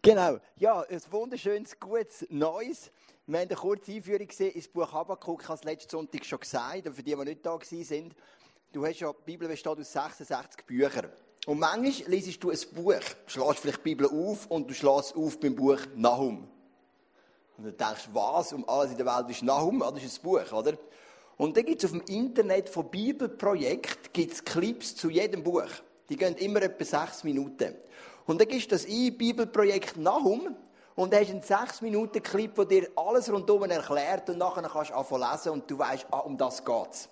Genau, ja, ein wunderschönes, gutes Neues. Wir haben eine kurze Einführung gesehen ins Buch Habakkuk. Ich habe es letzten Sonntag schon gesagt, und für die, die nicht da waren, du hast ja, die Bibel besteht aus 66 Büchern. Und manchmal liest du ein Buch, schlägst vielleicht die Bibel auf und du schlägst auf beim Buch Nahum. Und du denkst, was um alles in der Welt ist Nahum? Ah, das ist ein Buch, oder? Und dann gibt es auf dem Internet von Bibelprojekt gibt's Clips zu jedem Buch. Die gehen immer etwa sechs Minuten. Und dann gibst du das ein, Bibelprojekt Nahum, und hast einen sechs Minuten Clip, der dir alles rundum erklärt und nachher kannst du anfangen lesen und du weißt, ah, um das geht's.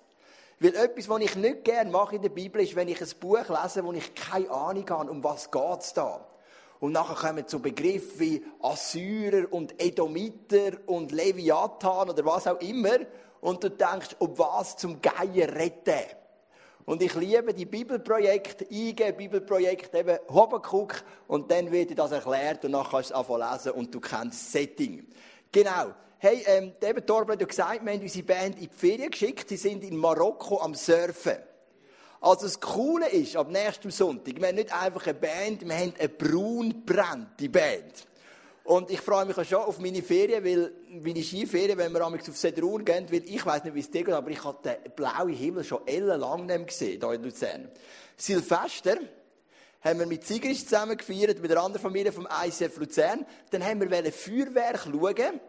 Weil etwas, was ich nicht gerne mache in der Bibel, ist, wenn ich ein Buch lese, wo ich keine Ahnung habe, um was geht's da. Und nachher kommen so Begriffe wie Assyrer und Edomiter und Leviathan oder was auch immer. Und du denkst, ob was zum Geier retten. Und ich liebe die Bibelprojekte, IG Bibelprojekt, eben Habakkuk, und dann wird dir das erklärt und dann kannst du es anfangen lesen und du kennst das Setting. Genau. Hey, ähm, eben Torben hat ja gesagt, wir haben unsere Band in die Ferien geschickt, sie sind in Marokko am Surfen. Also das Coole ist, ab nächstem Sonntag, wir haben nicht einfach eine Band, wir haben eine braunbrennende Band. Und ich freue mich auch schon auf meine Ferien, weil meine Skiferien, wenn wir auf Sedrun gehen, weil ich weiß nicht, wie es dir geht, aber ich habe den blauen Himmel schon ellenlang nicht gesehen, hier in Luzern. Silvester haben wir mit Sigris zusammen gefeiert, mit einer anderen Familie vom ICF Luzern. Dann haben wir Feuerwerk schauen.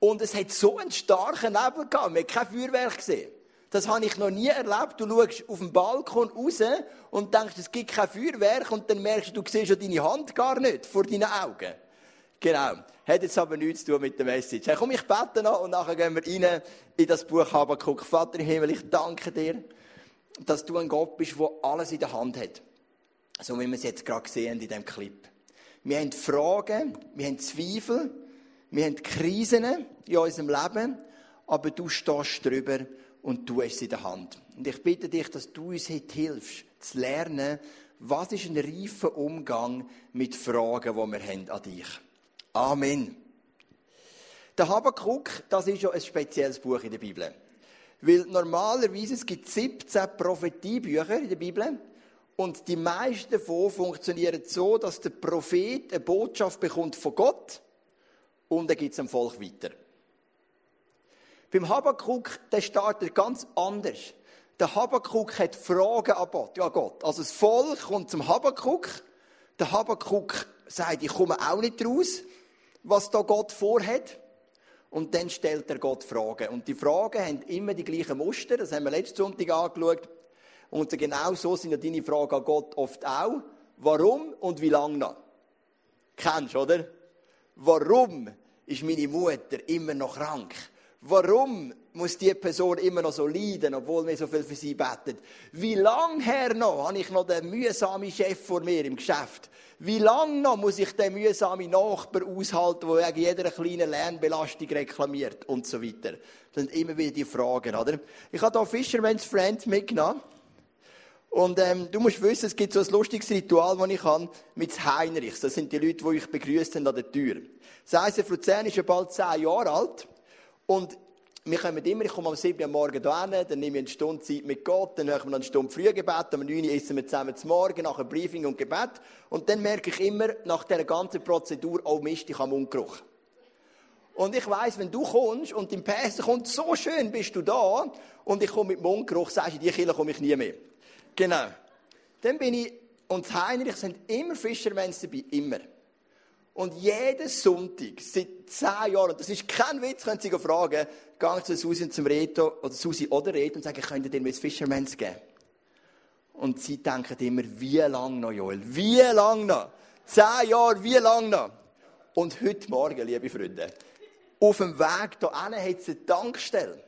Und es hat so einen starken Nebel gehabt. Wir haben kein Feuerwerk gesehen. Das habe ich noch nie erlebt. Du schaust auf dem Balkon raus und denkst, es gibt kein Feuerwerk und dann merkst du, du siehst ja deine Hand gar nicht vor deinen Augen. Genau. Hat jetzt aber nichts zu tun mit der Message. Hey, komm, ich bete noch und nachher gehen wir rein in das Buch Habakkuk. Vater im Himmel, ich danke dir, dass du ein Gott bist, der alles in der Hand hat. So wie wir es jetzt gerade sehen in diesem Clip. Wir haben Fragen, wir haben Zweifel, wir haben Krisen in unserem Leben, aber du stehst drüber und du hast sie in der Hand. Und ich bitte dich, dass du uns heute hilfst, zu lernen, was ist ein reifer Umgang mit Fragen, die wir haben an dich. Amen. Der Habakkuk, das ist ja ein spezielles Buch in der Bibel. Weil normalerweise es gibt 17 Prophetiebücher in der Bibel und die meisten davon funktionieren so, dass der Prophet eine Botschaft bekommt von Gott und er gibt es dem Volk weiter. Beim Habakkuk, der startet ganz anders. Der Habakkuk hat Fragen an Gott. Also das Volk kommt zum Habakkuk. Der Habakkuk sagt, ich komme auch nicht raus was da Gott vorhat. Und dann stellt er Gott Fragen. Und die Fragen haben immer die gleichen Muster. Das haben wir letzten Sonntag angeschaut. Und genau so sind ja deine Fragen an Gott oft auch. Warum und wie lange noch? Kennst du, oder? Warum ist meine Mutter immer noch krank? Warum muss die Person immer noch so leiden, obwohl wir so viel für sie beten? Wie lange her noch habe ich noch den mühsamen Chef vor mir im Geschäft? Wie lange noch muss ich den mühsamen Nachbar aushalten, der wegen jeder kleinen Lernbelastung reklamiert und so weiter? Das sind immer wieder die Fragen, oder? Ich habe hier Fisherman's Friend mitgenommen. Und ähm, du musst wissen, es gibt so ein lustiges Ritual, das ich habe mit Heinrichs. Das sind die Leute, die euch begrüßt an der Tür. Das heisst, Luzern ist ja bald zehn Jahre alt. Und wir kommen immer, ich komme am 7. Uhr morgen hierher, dann nehme ich eine Stunde Zeit mit Gott, dann hören wir eine Stunde Frühgebet, um 9 Uhr essen wir zusammen zum Morgen, nachher Briefing und Gebet. Und dann merke ich immer, nach dieser ganzen Prozedur, oh Mist, ich habe Mundgeruch. Und ich weiss, wenn du kommst und im Pässe kommt, so schön bist du da, und ich komme mit Mundgeruch, sagst du, in die Kirche komme ich nie mehr. Genau. Dann bin ich, und Heinrich sind immer Fischermänner dabei, immer. Und jeden Sonntag, seit zehn Jahren, und das ist kein Witz, können Sie fragen, gehe zu Susi und zum Reto, oder Susi oder Reto und sage, könnt ihr dir ein Fisherman's geben? Und sie denken immer, wie lange noch, Joel? Wie lange noch? Zehn Jahre, wie lange noch? Und heute Morgen, liebe Freunde, auf dem Weg hierhin hat es eine Tankstelle.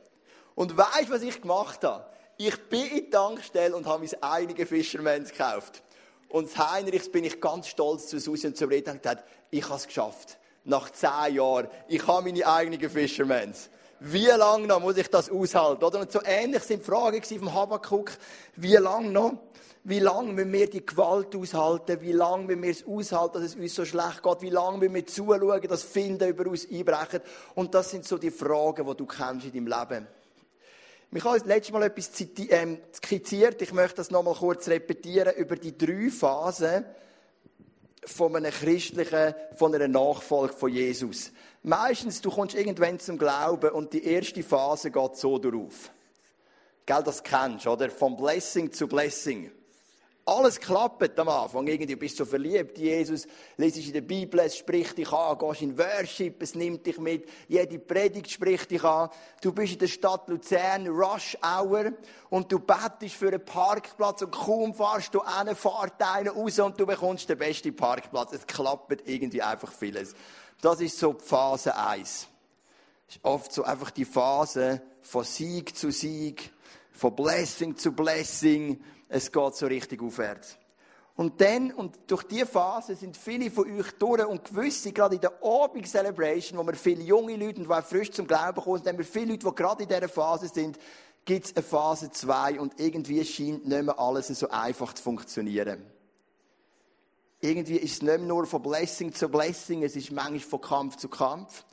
Und weißt du, was ich gemacht habe? Ich bin in die Tankstelle und habe mein eigenes Fisherman's gekauft. Und Heinrichs bin ich ganz stolz zu Susi und zu Reden und gesagt, ich habe es geschafft. Nach zehn Jahren. Ich habe meine eigenen Fishermans. Wie lange noch muss ich das aushalten? Oder? Und so ähnlich sind die Fragen vom Habakkuk. Wie lange noch? Wie lange müssen wir die Gewalt aushalten? Wie lange müssen wir es aushalten, dass es uns so schlecht geht? Wie lange müssen wir zuschauen, dass Finden über uns einbrechen? Und das sind so die Fragen, die du kennst in deinem Leben. Ich habe letztes Mal etwas ähm, skizziert. Ich möchte das nochmal kurz repetieren über die drei Phasen von einem christlichen, von einer Nachfolge von Jesus. Meistens, du kommst irgendwann zum Glauben und die erste Phase geht so darauf. Gell, das kennst du, oder? Vom Blessing zu Blessing. Alles klappt am Anfang. Irgendwie bist du so verliebt. Jesus, lesest in der Bibel, es spricht dich an, gehst in Worship, es nimmt dich mit. Jede Predigt spricht dich an. Du bist in der Stadt Luzern, Rush Hour, und du bettest für einen Parkplatz und kaum fahrst du einen, fahrt einer raus und du bekommst den besten Parkplatz. Es klappt irgendwie einfach vieles. Das ist so Phase 1. Das ist oft so einfach die Phase von Sieg zu Sieg, von Blessing zu Blessing es geht so richtig aufwärts. Und dann, und durch diese Phase sind viele von euch durch und gewisse, gerade in der Abend Celebration, wo wir viele junge Leute und die frisch zum Glauben kommen, haben wir viele Leute, die gerade in dieser Phase sind, gibt es eine Phase 2 und irgendwie scheint nicht mehr alles so einfach zu funktionieren. Irgendwie ist es nicht mehr nur von Blessing zu Blessing, es ist manchmal von Kampf zu Kampf.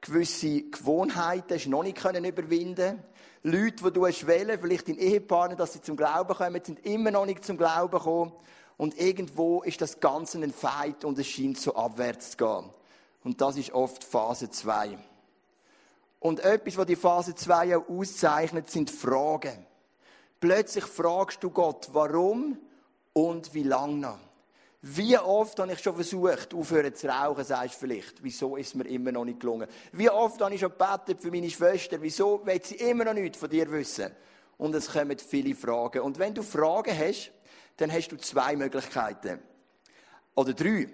Gewisse Gewohnheiten hast noch nicht überwinden können. Leute, die du hast wählen, vielleicht dein Ehepartner, dass sie zum Glauben kommen, sind immer noch nicht zum Glauben gekommen. Und irgendwo ist das Ganze ein Fight und es scheint so abwärts zu gehen. Und das ist oft Phase 2. Und etwas, was die Phase 2 auch auszeichnet, sind Fragen. Plötzlich fragst du Gott, warum und wie lange noch. Wie oft habe ich schon versucht, aufhören zu rauchen, sagst du vielleicht. Wieso ist mir immer noch nicht gelungen? Wie oft habe ich schon gebetet für meine Schwester? Wieso will sie immer noch nichts von dir wissen? Und es kommen viele Fragen. Und wenn du Fragen hast, dann hast du zwei Möglichkeiten. Oder drei.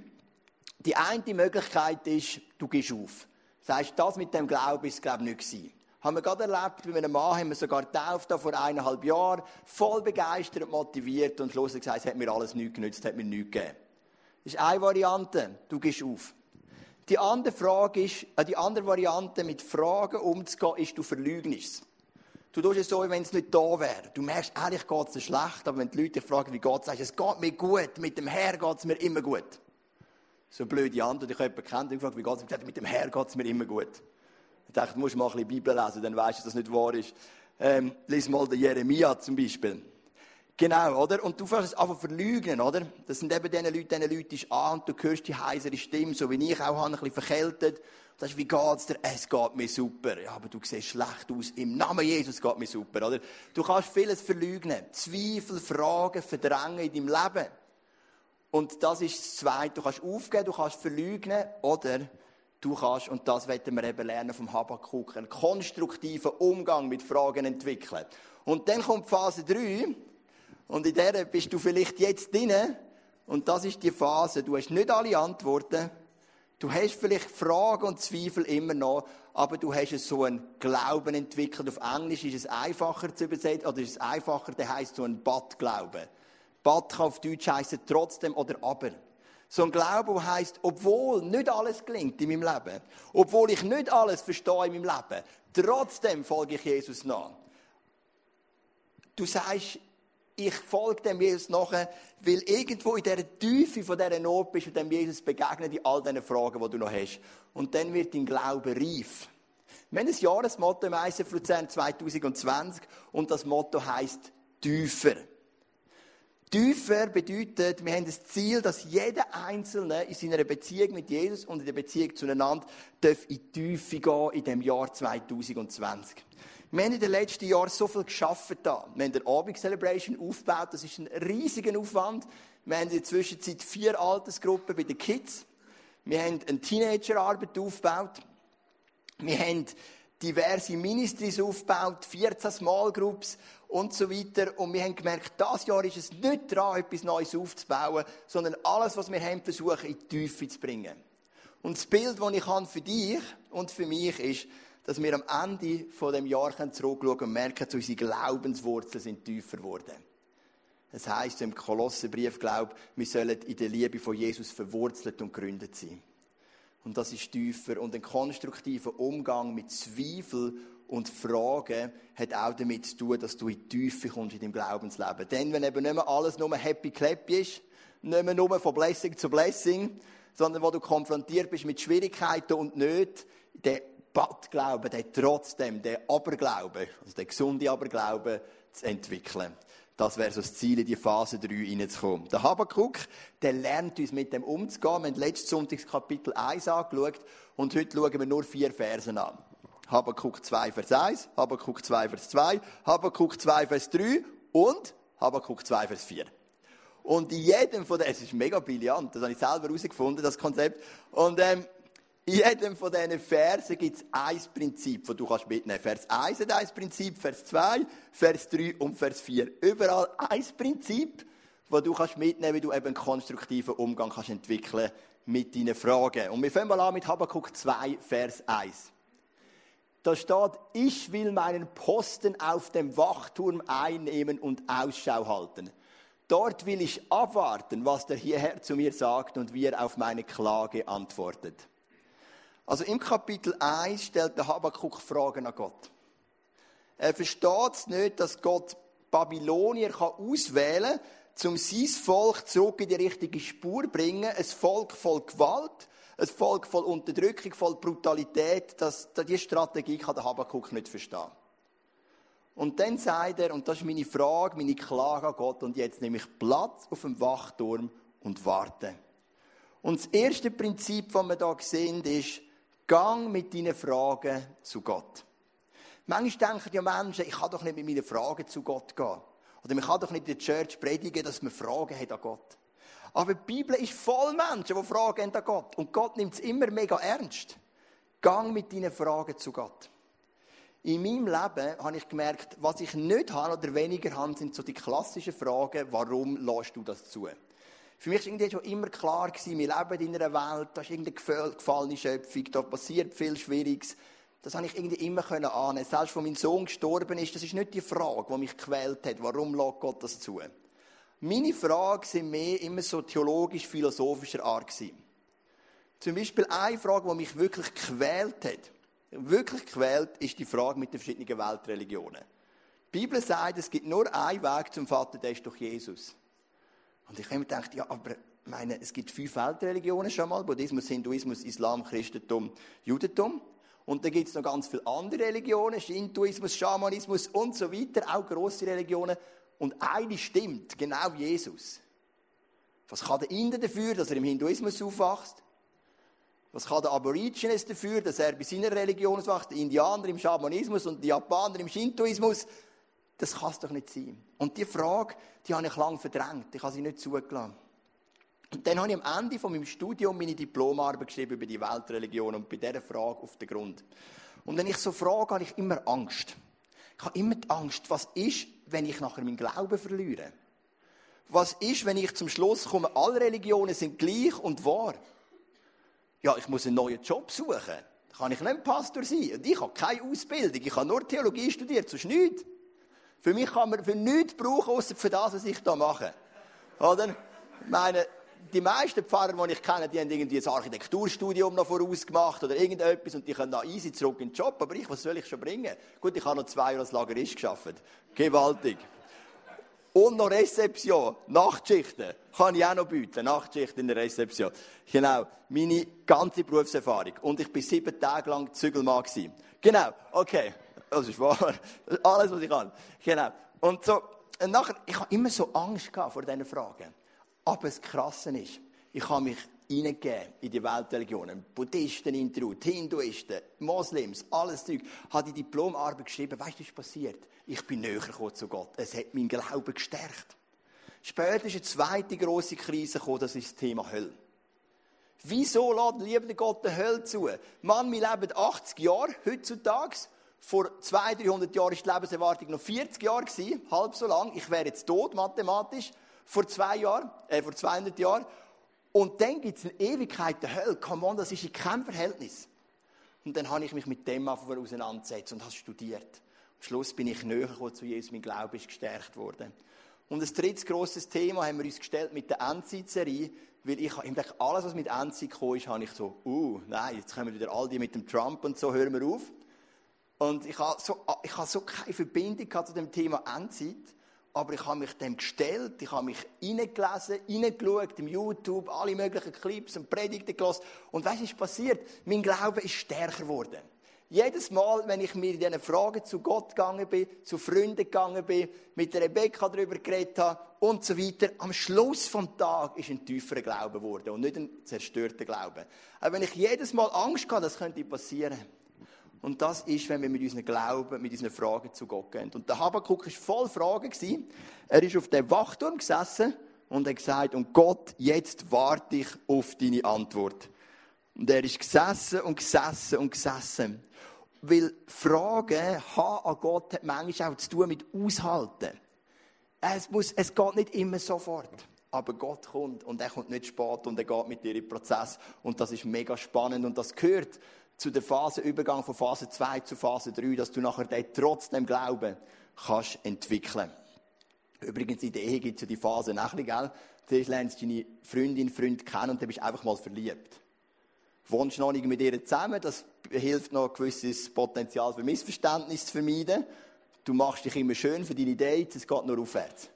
Die eine Möglichkeit ist, du gehst auf. Sagst, das mit dem Glauben ist, glaube ich, nicht gewesen. Haben wir gerade erlebt, bei einem Mann haben wir sogar getauft, vor eineinhalb Jahren, voll begeistert motiviert und schlussendlich gesagt, es hat mir alles nichts genützt, es hat mir nichts gegeben. Das ist eine Variante, du gehst auf. Die andere Frage ist, äh, die andere Variante, mit Fragen umzugehen, ist, du verleugnest Du tust es so, wenn es nicht da wäre. Du merkst, ehrlich geht es schlecht, aber wenn die Leute dich fragen, wie geht es, sagst du, es geht mir gut, mit dem Herr geht es mir immer gut. So blöde Antwort, ich habe jemanden kennt, gefragt, wie geht es mir, mit dem Herr geht es mir immer gut. Dachte, du musst mal ein bisschen Bibel lesen, dann weißt du, dass das nicht wahr ist. Ähm, lies mal den Jeremia zum Beispiel. Genau, oder? Und du fährst es einfach verlügen, oder? Das sind eben diese Leute, diese Leute ist an und du hörst die heisere Stimme, so wie ich auch, ein bisschen verkältet. Und sagst, wie geht's dir? Es geht mir super. Ja, aber du siehst schlecht aus. Im Namen Jesus geht mir super, oder? Du kannst vieles verlügen. Zweifel, Fragen, verdrängen in deinem Leben. Und das ist das Zweite. Du kannst aufgeben, du kannst verlügen, oder du kannst, und das werden wir eben lernen vom Habakkuk, einen konstruktiven Umgang mit Fragen entwickeln. Und dann kommt Phase 3, und in der bist du vielleicht jetzt drin, und das ist die Phase, du hast nicht alle Antworten, du hast vielleicht Fragen und Zweifel immer noch, aber du hast so einen Glauben entwickelt. Auf Englisch ist es einfacher zu übersetzen, oder ist es einfacher, der heißt so ein Bad-Glauben. Bad kann auf Deutsch heißen trotzdem oder aber. So ein Glaube, der heisst, obwohl nicht alles gelingt in meinem Leben, obwohl ich nicht alles verstehe in meinem Leben, trotzdem folge ich Jesus nach. Du sagst, ich folge dem Jesus nachher, weil irgendwo in dieser Tiefe von dieser Not bist und dem Jesus begegnet in all diesen Fragen, die du noch hast. Und dann wird dein Glaube reif. Wir haben ein Jahresmotto im ICF Luzern 2020 und das Motto heisst tiefer. Tiefer bedeutet, wir haben das Ziel, dass jeder Einzelne in seiner Beziehung mit Jesus und in der Beziehung zueinander in die Tiefe gehen in dem Jahr 2020. Wir haben in den letzten Jahren so viel geschafft da. Wir haben eine Abend Celebration aufgebaut. Das ist ein riesiger Aufwand. Wir haben in der Zwischenzeit vier Altersgruppen bei den Kids. Wir haben eine Teenagerarbeit aufgebaut. Wir haben diverse Ministries aufgebaut, 14 Small Groups und so weiter. Und wir haben gemerkt, das Jahr ist es nicht dran, etwas Neues aufzubauen, sondern alles, was wir haben, versuchen, in die Tiefe zu bringen. Und das Bild, das ich habe für dich und für mich ist, dass wir am Ende von dem Jahr zurückschauen und merken, dass unsere Glaubenswurzeln sind tiefer geworden. Das heisst im Kolossenbrief, glaub, wir sollen in der Liebe von Jesus verwurzelt und gegründet sein. Und das ist tiefer. Und ein konstruktiver Umgang mit Zweifel und Fragen hat auch damit zu tun, dass du in die Tiefe kommst in deinem Glaubensleben. Denn wenn eben nicht mehr alles nur happy clappy ist, nicht mehr nur von Blessing zu Blessing, sondern wo du konfrontiert bist mit Schwierigkeiten und Nöten, der Badglauben, der trotzdem, der Aberglaube, also der gesunde Aberglaube zu entwickeln. Das wäre so das Ziel, in die Phase 3 reinzukommen. Der Habakkuk, der lernt uns mit dem umzugehen. Wir haben letztes Sonntag Kapitel 1 angeschaut und heute schauen wir nur vier Versen an. Habakkuk 2, Vers 1, Habakkuk 2, Vers 2, Habakkuk 2, Vers 3 und Habakkuk 2, Vers 4. Und in jedem von denen, es ist mega brillant, das habe ich selber herausgefunden, das Konzept. Und ähm, in jedem von diesen Versen gibt es ein Prinzip, das du kannst mitnehmen kannst. Vers 1 hat ein Prinzip, Vers 2, Vers 3 und Vers 4. Überall ein Prinzip, das du kannst mitnehmen kannst, wie du eben einen konstruktiven Umgang kannst entwickeln mit deinen Fragen. Und wir fangen mal an mit Habakkuk 2, Vers 1. Da steht, ich will meinen Posten auf dem Wachturm einnehmen und Ausschau halten. Dort will ich abwarten, was der Herr zu mir sagt und wie er auf meine Klage antwortet. Also im Kapitel 1 stellt der Habakkuk Fragen an Gott. Er versteht es nicht, dass Gott Babylonier kann auswählen kann, um sein Volk zurück in die richtige Spur zu bringen. Ein Volk voll Gewalt, ein Volk voll Unterdrückung, voll Brutalität. Das, diese Strategie kann der Habakkuk nicht verstehen. Und dann sagt er, und das ist meine Frage, meine Klage an Gott, und jetzt nehme ich Platz auf dem Wachturm und warte. Und das erste Prinzip, das wir hier sehen, ist, gang mit deinen Fragen zu Gott. Manchmal denken ja Menschen, ich kann doch nicht mit meinen Fragen zu Gott gehen. Oder man kann doch nicht in der Church predigen, dass man Fragen hat an Gott. Aber die Bibel ist voll Menschen, die Fragen haben an Gott. Und Gott nimmt es immer mega ernst. Gang mit deinen Fragen zu Gott. In meinem Leben habe ich gemerkt, was ich nicht habe oder weniger habe, sind so die klassischen Fragen, warum lässt du das zu? Für mich war irgendwie schon immer klar, gewesen, wir leben in einer Welt, da ist irgendeine gefallene Schöpfung, da passiert viel Schwieriges. Das habe ich irgendwie immer können ahnen. Selbst als mein Sohn gestorben ist, das ist nicht die Frage, die mich gequält hat. Warum lässt Gott das zu? Meine Fragen sind mehr immer so theologisch-philosophischer Art gewesen. Zum Beispiel eine Frage, die mich wirklich gequält hat wirklich quält, ist die Frage mit den verschiedenen Weltreligionen. Die Bibel sagt, es gibt nur einen Weg zum Vater, der ist durch Jesus. Und ich habe mir gedacht, ja, aber meine, es gibt fünf Weltreligionen schon mal, Buddhismus, Hinduismus, Islam, Christentum, Judentum. Und dann gibt es noch ganz viele andere Religionen, Shintoismus, Schamanismus und so weiter, auch grosse Religionen. Und eine stimmt, genau Jesus. Was kann der Inder dafür, dass er im Hinduismus aufwächst? Was kann der Aborigines dafür, dass er bei seiner Religion macht, die Indianer im Schamanismus und die Japaner im Shintoismus? Das kann es doch nicht sein. Und die Frage, die habe ich lange verdrängt. Ich habe sie nicht zugelassen. Und dann habe ich am Ende von meinem Studium meine Diplomarbeit geschrieben über die Weltreligion und bei dieser Frage auf den Grund. Und wenn ich so frage, habe ich immer Angst. Ich habe immer die Angst, was ist, wenn ich nachher meinen Glauben verliere? Was ist, wenn ich zum Schluss komme, alle Religionen sind gleich und wahr? ja, ich muss einen neuen Job suchen. Da kann ich nicht Pastor sein. Und ich habe keine Ausbildung. Ich habe nur Theologie studiert, sonst nichts. Für mich kann man für nichts brauchen, außer für das, was ich da mache. Oder? Ich meine, die meisten Pfarrer, die ich kenne, die haben irgendwie ein Architekturstudium noch vorausgemacht oder irgendetwas und die können da easy zurück in den Job. Aber ich, was soll ich schon bringen? Gut, ich habe noch zwei Jahre als Lagerist geschafft. Gewaltig. Und noch Rezeption, Nachtschichten, kann ich auch noch bieten. Nachtschichten in der Rezeption. Genau, meine ganze Berufserfahrung. Und ich war sieben Tage lang Zügelmann. Genau, okay. Das ist wahr. Alles, was ich kann. Genau. Und so, und nachher, ich habe immer so Angst gehabt vor diesen Fragen. Aber das Krasse ist, ich habe mich hineingegeben in die Weltreligionen. Buddhisten interviewt, Hinduisten, Moslems, alles Zeug. Habe die Diplomarbeit geschrieben. Weißt du, was ist passiert? Ich bin näher gekommen zu Gott. Es hat meinen Glauben gestärkt. Später ist eine zweite große Krise gekommen, das ist das Thema Hölle. Wieso lädt liebende Gott die Hölle zu? Mann, wir leben 80 Jahre heutzutage. Vor 200, 300 Jahren war die Lebenserwartung noch 40 Jahre, halb so lang. Ich wäre jetzt tot, mathematisch. Vor zwei Jahren, äh, vor 200 Jahren. Und dann gibt es eine Ewigkeit der Hölle. Come on, das ist in keinem Verhältnis. Und dann habe ich mich mit dem auseinandergesetzt und habe studiert. Am Schluss bin ich näher zu Jesus, mein Glaube ist gestärkt worden. Und ein drittes grosses Thema haben wir uns gestellt mit der Endzeit-Serie, weil ich eigentlich alles, was mit Endzeit gekommen ist, habe ich so, uh, nein, jetzt kommen wieder all die mit dem Trump und so, hören wir auf. Und ich habe so, ich habe so keine Verbindung zu dem Thema Endzeit aber ich habe mich dem gestellt, ich habe mich reingelesen, reingeschaut, im YouTube, alle möglichen Clips und Predigten gelesen. Und was ist passiert? Mein Glaube ist stärker geworden. Jedes Mal, wenn ich mir in diesen Fragen zu Gott gegangen bin, zu Freunden gegangen bin, mit Rebecca darüber geredet habe und so weiter, am Schluss vom Tag ist ein tieferer Glaube geworden und nicht ein zerstörter Glaube. Aber wenn ich jedes Mal Angst hatte, das könnte passieren. Und das ist, wenn wir mit unseren Glauben, mit unseren Fragen zu Gott gehen. Und der Habakkuk war voll Fragen. Er ist auf dem Wachturm gesessen und hat gesagt, und Gott, jetzt warte ich auf deine Antwort. Und er ist gesessen und gesessen und gesessen. Weil Fragen haben an Gott hat manchmal auch zu tun mit Aushalten. Es, muss, es geht nicht immer sofort. Aber Gott kommt und er kommt nicht spät und er geht mit dir in den Prozess. Und das ist mega spannend und das gehört zu der Phase Übergang von Phase 2 zu Phase 3, dass du nachher den trotzdem Glauben kannst entwickeln. Übrigens, in der Ehe gibt es ja die Phase nachher, gell? Zuerst lernst du deine Freundin, Freund kennen und dann bist du einfach mal verliebt. Wohnst noch nicht mit ihr zusammen, das hilft noch, ein gewisses Potenzial für Missverständnis zu vermeiden. Du machst dich immer schön für deine Dates, es geht nur aufwärts.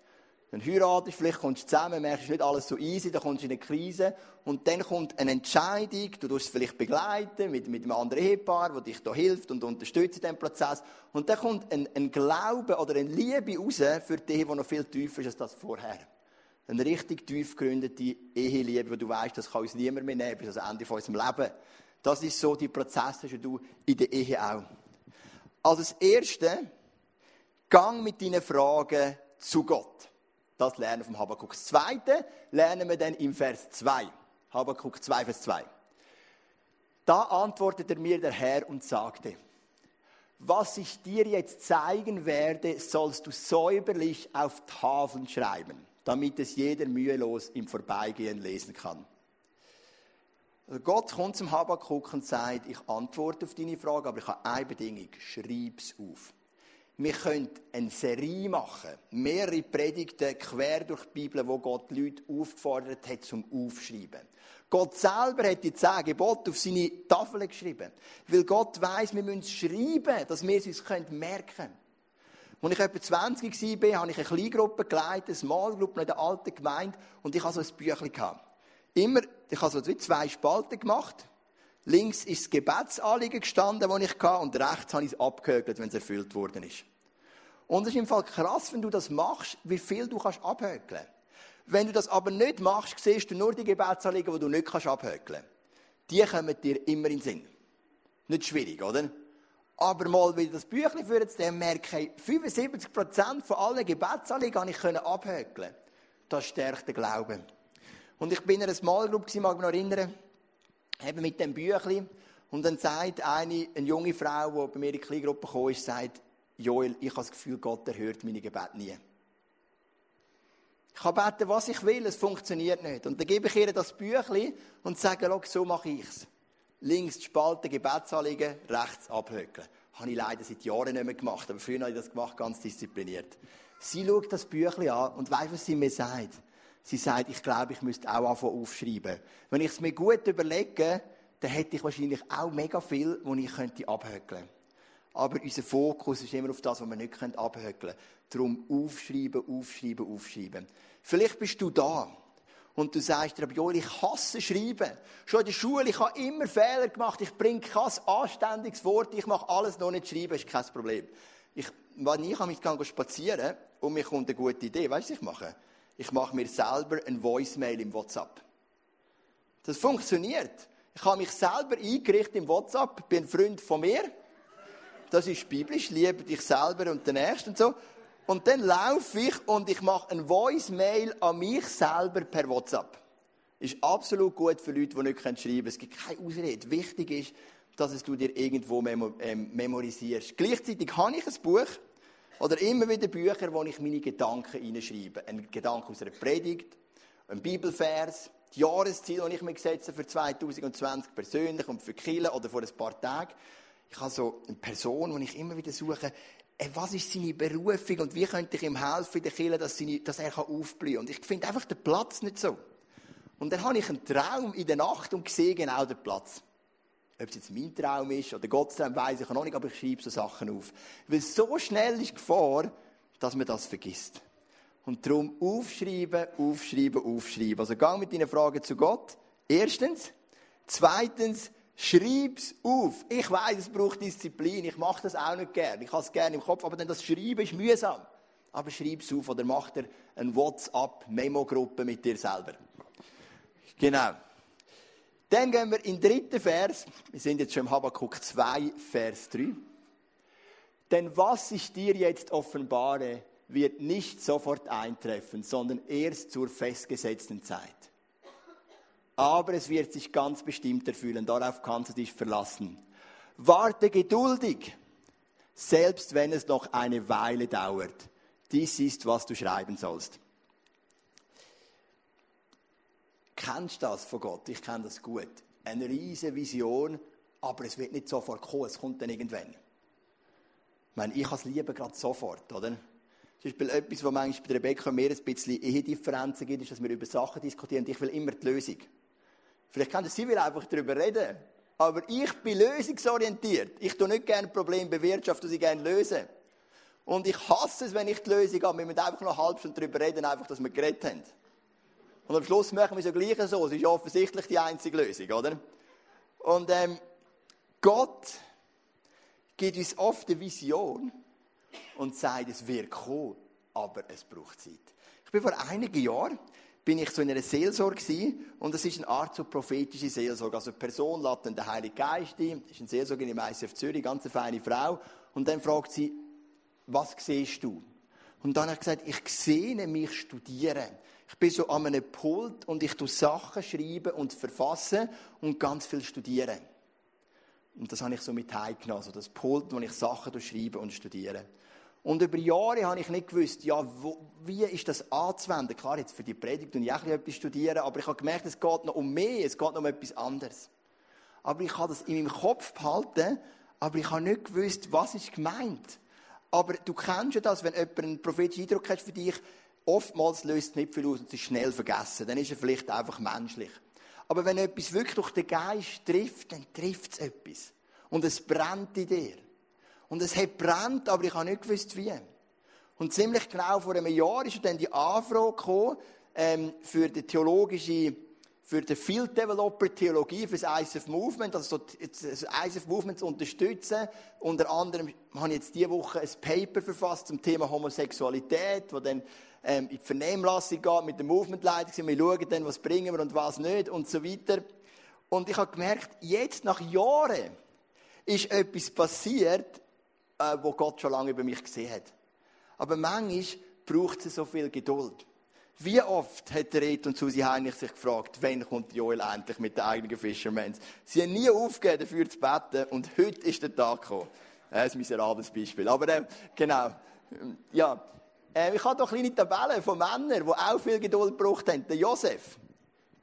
Dann heiratest, vielleicht kommst du zusammen, merkst nicht alles so easy, dann kommst du in eine Krise und dann kommt eine Entscheidung, du tust es vielleicht begleiten mit, mit einem anderen Ehepaar, das dich da hilft und unterstützt in diesem Prozess und dann kommt ein, ein Glaube oder eine Liebe raus für dich, die noch viel tiefer ist als das vorher. Eine richtig tief gegründete Eheliebe, wo du weißt, das kann uns niemand mehr nehmen bis ans Ende von unserem Leben. Das ist so die Prozesse, die du in der Ehe auch. Also das Erste, gang mit deinen Fragen zu Gott. Das lernen wir vom Habakkuk. Das Zweite lernen wir dann im Vers 2. Habakkuk 2, Vers 2. Da antwortete mir der Herr und sagte, was ich dir jetzt zeigen werde, sollst du säuberlich auf Tafeln schreiben, damit es jeder mühelos im Vorbeigehen lesen kann. Also Gott kommt zum Habakkuk und sagt, ich antworte auf deine Frage, aber ich habe eine Bedingung, schreib's auf. Wir können eine Serie machen, mehrere Predigten quer durch die Bibel, wo Gott die Leute aufgefordert hat zum Aufschreiben. Gott selber hat die zehn Gebote auf seine Tafel geschrieben. Weil Gott weiß, wir müssen es schreiben, dass wir es uns merken können. Als ich etwa 20 war, habe ich eine Kleingruppe geleitet, eine Small Group in der alten Gemeinde, und ich hatte so ein Büchlein. Immer, ich habe so zwei Spalten gemacht. Links ist das Gebetsanliegen gestanden, das ich hatte, und rechts habe ich es abgehökelt, wenn es erfüllt worden ist. Und es ist im Fall krass, wenn du das machst, wie viel du kannst abhökeln. Wenn du das aber nicht machst, siehst du nur die Gebetsanliegen, die du nicht kannst abhökeln. Die kommen dir immer in den Sinn. Nicht schwierig, oder? Aber mal wieder das Büchlein führen dem, merke ich, 75% von allen Gebetsanliegen habe ich abhökeln. Das stärkt den Glauben. Und ich bin in einer Small Group, mag mich noch erinnern, eben mit dem Büchlein. Und dann sagt eine, eine junge Frau, die bei mir in die Kleingruppe gekommen ist, sagt, Joel, ich habe das Gefühl, Gott erhört meine Gebete nie. Ich kann beten, was ich will, es funktioniert nicht. Und dann gebe ich ihr das Büchlein und sage, so mache ich es. Links die Spalte Gebetsanliegen, rechts abhökeln. Habe ich leider seit Jahren nicht mehr gemacht, aber früher habe ich das gemacht, ganz diszipliniert. Sie schaut das Büchlein an und weiß, was sie mir sagt. Sie sagt, ich glaube, ich müsste auch anfangen aufschreiben. Wenn ich es mir gut überlege, dann hätte ich wahrscheinlich auch mega viel, wo ich könnte abhökeln könnte. Aber unser Fokus ist immer auf das, was wir nicht abhökeln können. Darum aufschreiben, aufschreiben, aufschreiben. Vielleicht bist du da und du sagst dir, Joel, ich hasse Schreiben. Schon in der Schule, ich habe immer Fehler gemacht, ich bringe kein anständiges Wort, ich mache alles noch nicht schreiben, ist kein Problem. Ich, wenn ich mich spazieren und mir kommt eine gute Idee, weißt du, was ich mache? Ich mache mir selber ein Voicemail im WhatsApp. Das funktioniert. Ich habe mich selber eingerichtet im WhatsApp, bin ein Freund von mir, das ist biblisch, liebe dich selber und den Nächsten und so. Und dann laufe ich und ich mache ein Voice-Mail an mich selber per WhatsApp. Ist absolut gut für Leute, die nicht schreiben können. Es gibt keine Ausrede. Wichtig ist, dass es du dir irgendwo memo ähm, memorisierst. Gleichzeitig habe ich ein Buch oder immer wieder Bücher, wo ich meine Gedanken hineinschreibe. Ein Gedanke aus einer Predigt, ein Bibelvers, die Jahresziele, die ich mir gesetzt für 2020 persönlich und für Kille oder vor ein paar Tagen. Ich habe so eine Person, die ich immer wieder suche, äh, was ist seine Berufung und wie könnte ich ihm helfen in der Kirche, dass, seine, dass er aufblühen kann. Und ich finde einfach den Platz nicht so. Und dann habe ich einen Traum in der Nacht und sehe genau den Platz. Ob es jetzt mein Traum ist oder Gottes Traum, weiß ich noch nicht, aber ich schreibe so Sachen auf. Weil so schnell ist die Gefahr, dass man das vergisst. Und darum aufschreiben, aufschreiben, aufschreiben. Also gang mit deinen Fragen zu Gott. Erstens. Zweitens, Schreib's auf. Ich weiß, es braucht Disziplin. Ich mache das auch nicht gern. Ich habe es gerne im Kopf, aber dann das Schreiben ist mühsam. Aber schreib's auf oder mach dir eine WhatsApp-Memo-Gruppe mit dir selber. Genau. Dann gehen wir in den dritten Vers. Wir sind jetzt schon im Habakkuk 2, Vers 3. Denn was ich dir jetzt offenbare, wird nicht sofort eintreffen, sondern erst zur festgesetzten Zeit. Aber es wird sich ganz bestimmt erfüllen, darauf kannst du dich verlassen. Warte geduldig, selbst wenn es noch eine Weile dauert. Dies ist, was du schreiben sollst. Kennst du das von Gott? Ich kenne das gut. Eine riesige Vision, aber es wird nicht sofort kommen, es kommt dann irgendwann. Ich meine, ich kann es lieber gerade sofort, oder? Zum Beispiel etwas, was manchmal bei Rebecca und mir ein bisschen Ehedifferenzen gibt, ist, dass wir über Sachen diskutieren und ich will immer die Lösung. Vielleicht kann sie will einfach darüber reden. Aber ich bin lösungsorientiert. Ich tue nicht gerne Probleme bewirtschaften, sie gerne lösen. Und ich hasse es, wenn ich die Lösung habe. Wir müssen einfach noch eine halbe Stunde darüber reden, einfach, dass wir geredet haben. Und am Schluss machen wir es ja gleich so. Es ist ja offensichtlich die einzige Lösung, oder? Und ähm, Gott gibt uns oft eine Vision und sagt, es wird kommen, aber es braucht Zeit. Ich bin vor einigen Jahren bin ich so in einer Seelsorge gewesen, und das ist eine Art so prophetische Seelsorge. Also die Person lädt dann den Heiligen Geist ein, ist eine Seelsorgerin im ICF Zürich, ganz eine feine Frau, und dann fragt sie, was siehst du? Und dann hat er gesagt, ich sehe mich studieren. Ich bin so an einem Pult und ich tue Sachen schreiben und verfassen und ganz viel studieren. Und das habe ich so mit heimgenommen, also das Pult, wo ich Sachen schreibe und studiere. Und über Jahre habe ich nicht gewusst, ja, wo, wie ist das anzuwenden. Klar, jetzt für die Predigt und ich etwas studieren, aber ich habe gemerkt, es geht noch um mehr, es geht noch um etwas anderes. Aber ich habe das in meinem Kopf behalten, aber ich habe nicht gewusst, was ist gemeint. Aber du kennst ja das, wenn jemand einen prophetischen Eindruck hat für dich, oftmals löst es nicht viel aus und es ist schnell vergessen. Dann ist er vielleicht einfach menschlich. Aber wenn etwas wirklich durch den Geist trifft, dann trifft es etwas. Und es brennt in dir. Und es hat brennt, aber ich habe nicht gewusst, wie. Und ziemlich genau vor einem Jahr ist dann die Anfrage gekommen, ähm, für die theologische, für den Field Developer Theologie, für das ISF Movement, also das ISF Movement zu unterstützen. Unter anderem habe ich jetzt diese Woche ein Paper verfasst zum Thema Homosexualität, wo dann ähm, in die Vernehmlassung geht mit der Movement-Leitung. Wir schauen dann, was bringen wir und was nicht und so weiter. Und ich habe gemerkt, jetzt nach Jahren ist etwas passiert, äh, wo Gott schon lange über mich gesehen hat. Aber manchmal braucht es so viel Geduld. Wie oft hat der Ed und Susi Heinrich sich gefragt, wann kommt Joel endlich mit den eigenen Fishermans? Sie haben nie aufgegeben, dafür zu beten und heute ist der Tag gekommen. Das ist ein miserables Beispiel. Aber äh, genau. Ja. Äh, ich habe hier eine kleine Tabelle von Männern, die auch viel Geduld gebraucht haben. Der Josef.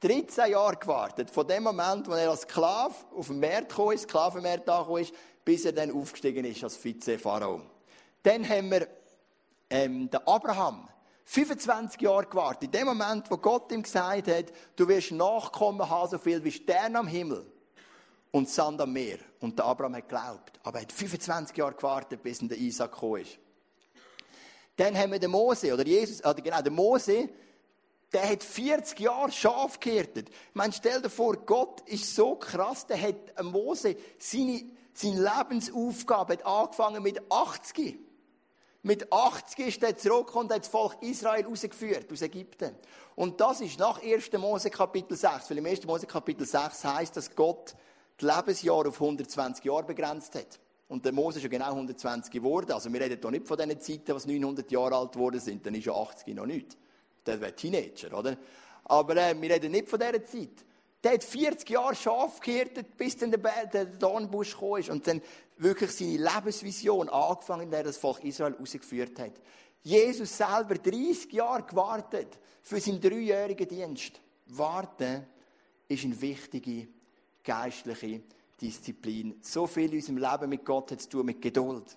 13 Jahre gewartet. Von dem Moment, wo er als Sklave auf dem Markt gekommen ist, Sklavenmarkt angekommen ist, bis er dann aufgestiegen ist als Vize-Pharao. Dann haben wir ähm, den Abraham. 25 Jahre gewartet. In dem Moment, wo Gott ihm gesagt hat, du wirst Nachkommen haben, so viel wie Sterne am Himmel und Sand am Meer. Und der Abraham hat geglaubt. Aber er hat 25 Jahre gewartet, bis der Isaac gekommen ist. Dann haben wir den Mose, oder Jesus, oder genau, den Mose, der hat 40 Jahre Schaf gehärtet. Ich meine, stell dir vor, Gott ist so krass, der hat Mose seine seine Lebensaufgabe hat angefangen mit 80. Mit 80 ist er zurückgekommen und hat das Volk Israel rausgeführt aus Ägypten. Und das ist nach 1. Mose Kapitel 6. Weil im 1. Mose Kapitel 6 heißt, dass Gott die Lebensjahre auf 120 Jahre begrenzt hat. Und der Mose ist ja genau 120 geworden. Also wir reden hier nicht von den Zeiten, was 900 Jahre alt geworden sind. Dann ist ja 80 noch nicht. Der wäre Teenager, oder? Aber äh, wir reden nicht von dieser Zeit. Der hat 40 Jahre Schaf gehärtet, bis dann der, Dornbusch gekommen ist und dann wirklich seine Lebensvision angefangen, der das Volk Israel ausgeführt hat. Jesus selber 30 Jahre gewartet für seinen dreijährigen Dienst. Warten ist eine wichtige geistliche Disziplin. So viel in unserem Leben mit Gott hat zu tun mit Geduld.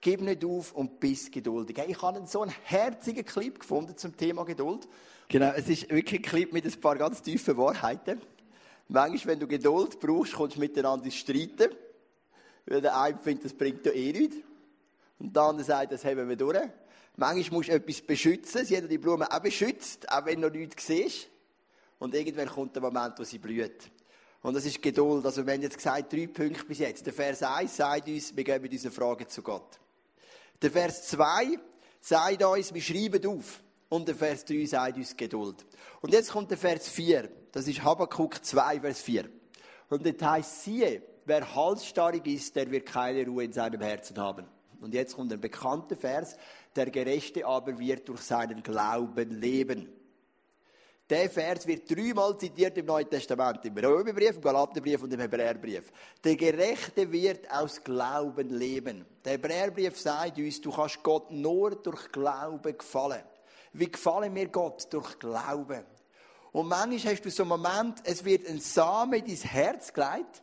Gib nicht auf und bist geduldig. Ich habe so einen herzigen Clip gefunden zum Thema Geduld. Genau, es ist wirklich ein Clip mit ein paar ganz tiefen Wahrheiten. Manchmal, wenn du Geduld brauchst, kommst du miteinander ins Streiten. Weil der eine findet, das bringt ja eh nichts. Und der andere sagt, das haben wir durch. Manchmal musst du etwas beschützen. Sie haben die Blume auch beschützt, auch wenn du noch nichts siehst. Und irgendwann kommt der Moment, wo sie blüht. Und das ist Geduld. Also wir haben jetzt gesagt, drei Punkte bis jetzt. Der Vers 1 sagt uns, wir gehen mit unseren Fragen zu Gott. Der Vers 2 sagt uns, wir schreiben auf. Und der Vers 3 sagt uns Geduld. Und jetzt kommt der Vers 4. Das ist Habakkuk 2, Vers 4. Und das heißt, siehe, wer halsstarrig ist, der wird keine Ruhe in seinem Herzen haben. Und jetzt kommt ein bekannter Vers, der Gerechte aber wird durch seinen Glauben leben. Der Vers wird dreimal zitiert im Neuen Testament, im Römerbrief, im Galaterbrief und im Hebräerbrief. Der Gerechte wird aus Glauben leben. Der Hebräerbrief sagt uns, du kannst Gott nur durch Glauben gefallen. Wie gefallen mir Gott? Durch Glauben. Und manchmal hast du so einen Moment, es wird ein Samen in dein Herz gelegt.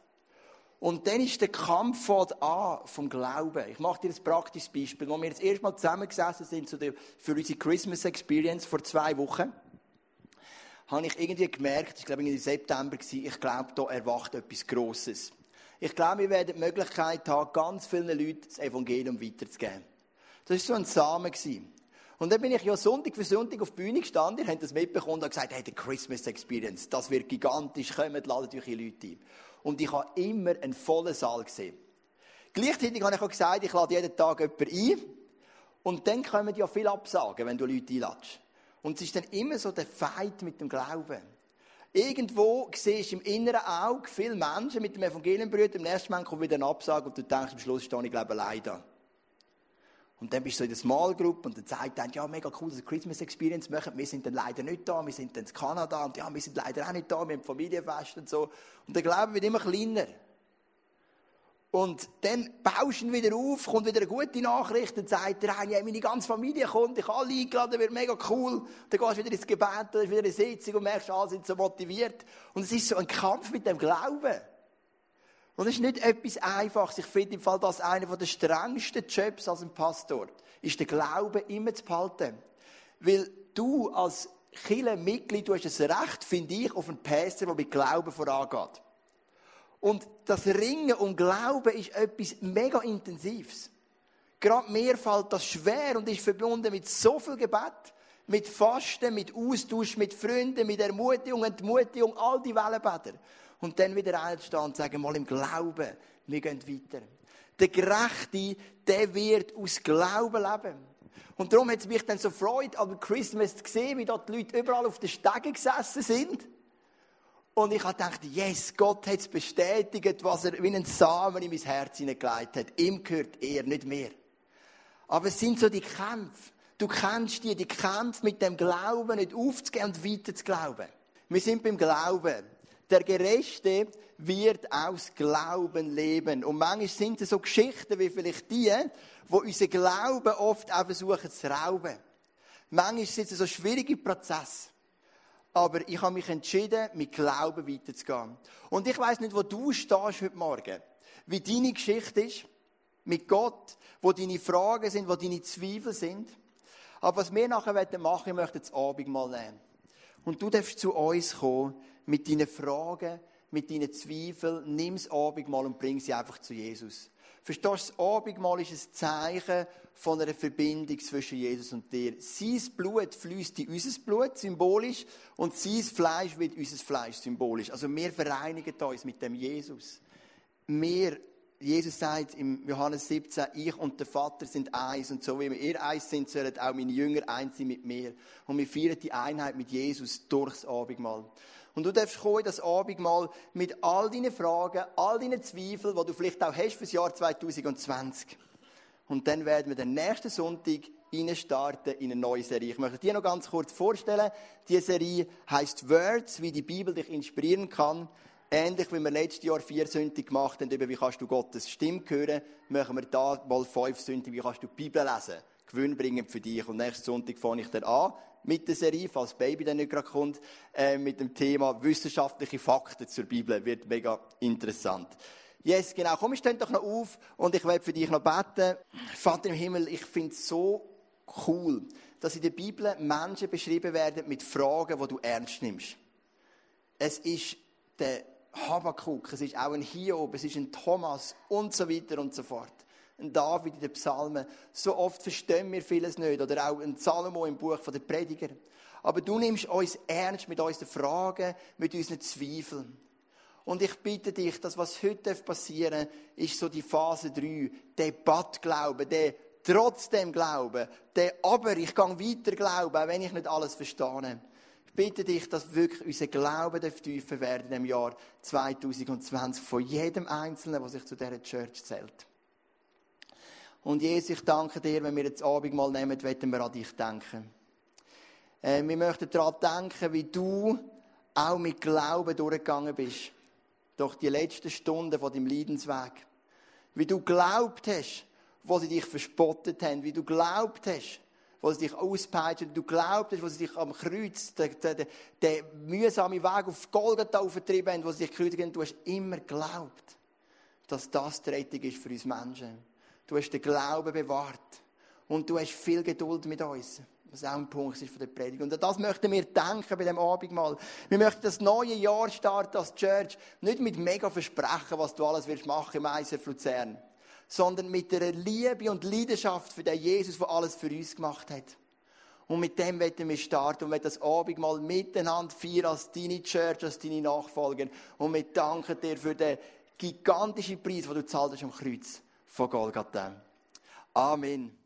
Und dann ist der Kampf an vom Glauben. Ich mache dir ein praktisches Beispiel. Als wir das erste Mal zusammengesessen sind für unsere Christmas Experience vor zwei Wochen, habe ich irgendwie gemerkt, ich glaube, im September war, ich glaube, da erwacht etwas Grosses. Ich glaube, wir werden die Möglichkeit haben, ganz vielen Leuten das Evangelium weiterzugeben. Das war so ein Samen. Und dann bin ich ja Sonntag für Sonntag auf die Bühne gestanden, ihr habt das mitbekommen und gesagt, hey, die Christmas Experience, das wird gigantisch, kommen, ladet euch Leute ein. Und ich habe immer einen vollen Saal gesehen. Gleichzeitig habe ich auch gesagt, ich lade jeden Tag jemanden ein. Und dann kommen ja viele Absagen, wenn du Leute einladest. Und es ist dann immer so der Feind mit dem Glauben. Irgendwo siehst du im inneren Auge viele Menschen mit dem Evangelium berührt, im nächsten Moment kommt wieder eine Absage und du denkst, am Schluss stehe ich, glaube ich, da. Und dann bist du in der Small Group und dann sagt dann, ja, mega cool, dass wir Christmas Experience machen. Wir sind dann leider nicht da, wir sind dann in Kanada und ja, wir sind leider auch nicht da, wir haben Familienfest und so. Und der Glaube wird immer kleiner. Und dann baust du ihn wieder auf, kommt wieder eine gute Nachricht, dann sagt eine, ja, meine ganze Familie kommt, ich alle eingeladen, wird mega cool. Dann gehst du wieder ins Gebet, dann ist wieder eine Sitzung und merkst, alle sind so motiviert. Und es ist so ein Kampf mit dem Glauben. Und es ist nicht etwas Einfaches. Ich finde im Fall, dass einer der strengsten Jobs als ein Pastor ist, der Glaube immer zu behalten. Weil du als Kirchenmitglied, du hast das Recht, finde ich, auf einen Pastor, der mit Glauben vorangeht. Und das Ringen um Glauben ist etwas mega Intensives. Gerade mir fällt das schwer und ist verbunden mit so viel Gebet, mit Fasten, mit Austausch mit Freunden, mit Ermutigung, Entmutigung, all die Wellenbäder und dann wieder einstehen und sagen, mal im Glauben, wir gehen weiter. Der Gerechte, der wird aus Glauben leben. Und darum hat es mich dann so freut, an Christmas zu sehen, wie dort die Leute überall auf den Stegen gesessen sind. Und ich habe gedacht, yes, Gott hat es bestätigt, was er wie einen Samen in mein Herz hineingelegt hat. Ihm gehört er, nicht mehr. Aber es sind so die Kämpfe. Du kennst die, die Kämpfe mit dem Glauben nicht aufzugeben und weiter zu glauben. Wir sind beim Glauben. Der Gerechte wird aus Glauben leben. Und manchmal sind es so Geschichten wie vielleicht die, wo unser Glauben oft auch versuchen zu rauben. Manchmal sind es so schwierige Prozesse. Aber ich habe mich entschieden, mit Glauben weiterzugehen. Und ich weiß nicht, wo du stehst heute Morgen. Wie deine Geschichte ist. Mit Gott. Wo deine Fragen sind, wo deine Zweifel sind. Aber was wir nachher machen wollen, ich möchte das Abend mal nehmen. Und du darfst zu uns kommen mit deinen Fragen, mit deinen Zweifeln, nimm das Abendmahl und bring sie einfach zu Jesus. Verstehst du, das Abendmahl ist ein Zeichen von einer Verbindung zwischen Jesus und dir. Sein Blut fließt in unser Blut, symbolisch, und sein Fleisch wird unser Fleisch, symbolisch. Also wir vereinigen uns mit dem Jesus. Wir, Jesus sagt im Johannes 17, ich und der Vater sind eins, und so wie wir ihr eins sind, sollen auch meine Jünger eins sein mit mir. Und wir feiern die Einheit mit Jesus durchs Abendmahl. Und du darfst kommen, das Abendmahl mit all deinen Fragen, all deinen Zweifeln, die du vielleicht auch hast für das Jahr 2020. Und dann werden wir den nächsten Sonntag starten in eine neue Serie. Ich möchte dir noch ganz kurz vorstellen. Die Serie heißt Words, wie die Bibel dich inspirieren kann. Ähnlich wie wir letztes Jahr vier Sünden gemacht haben, über wie kannst du Gottes Stimme hören, machen wir da mal fünf Sünden, wie kannst du die Bibel lesen. Gewinnbringend für dich. Und nächsten Sonntag fange ich dann an mit der Serie, falls Baby dann nicht gerade kommt, äh, mit dem Thema wissenschaftliche Fakten zur Bibel. Wird mega interessant. Yes, genau. Komm, steh doch noch auf und ich werde für dich noch beten. Vater im Himmel, ich finde es so cool, dass in der Bibel Menschen beschrieben werden mit Fragen, die du ernst nimmst. Es ist der Habakkuk, es ist auch ein Hiob, es ist ein Thomas und so weiter und so fort ein David in den Psalmen. So oft verstehen wir vieles nicht. Oder auch ein Salomo im Buch der Prediger. Aber du nimmst uns ernst mit unseren Fragen, mit unseren Zweifeln. Und ich bitte dich, dass was heute passieren darf, ist so die Phase 3, der Badglauben, der trotzdem Glauben, der aber ich gehe weiter glauben, auch wenn ich nicht alles verstehe. Bitte dich, dass wirklich unser Glauben tiefer werden im Jahr 2020 von jedem Einzelnen, der sich zu dieser Church zählt. Und Jesus, ich danke dir, wenn wir jetzt Abend mal nehmen, werden wir an dich denken. Äh, wir möchten daran denken, wie du auch mit Glauben durchgegangen bist. Durch die letzten Stunden von deinem Leidensweg. Wie du glaubt hast, wo sie dich verspottet haben. Wie du glaubt hast, wo sie dich auspeitschen. Wie du glaubt wo sie dich am Kreuz, den, den, den mühsamen Weg auf Golgatha aufgetrieben haben, wo sie dich kreuzigen haben. Du hast immer geglaubt, dass das die Rettung ist für uns Menschen. Du hast den Glauben bewahrt. Und du hast viel Geduld mit uns. Was auch ein Punkt ist von der Predigt. Und an das möchten wir denken bei dem Abendmahl. Wir möchten das neue Jahr starten als Church. Nicht mit mega Versprechen, was du alles wirst machen im ISF Luzern. Sondern mit der Liebe und Leidenschaft für den Jesus, der alles für uns gemacht hat. Und mit dem werden wir starten und werden das Abendmahl miteinander feiern als deine Church, als deine Nachfolger. Und wir danken dir für den gigantischen Preis, den du zahlt hast am Kreuz von Golgatha. Amen.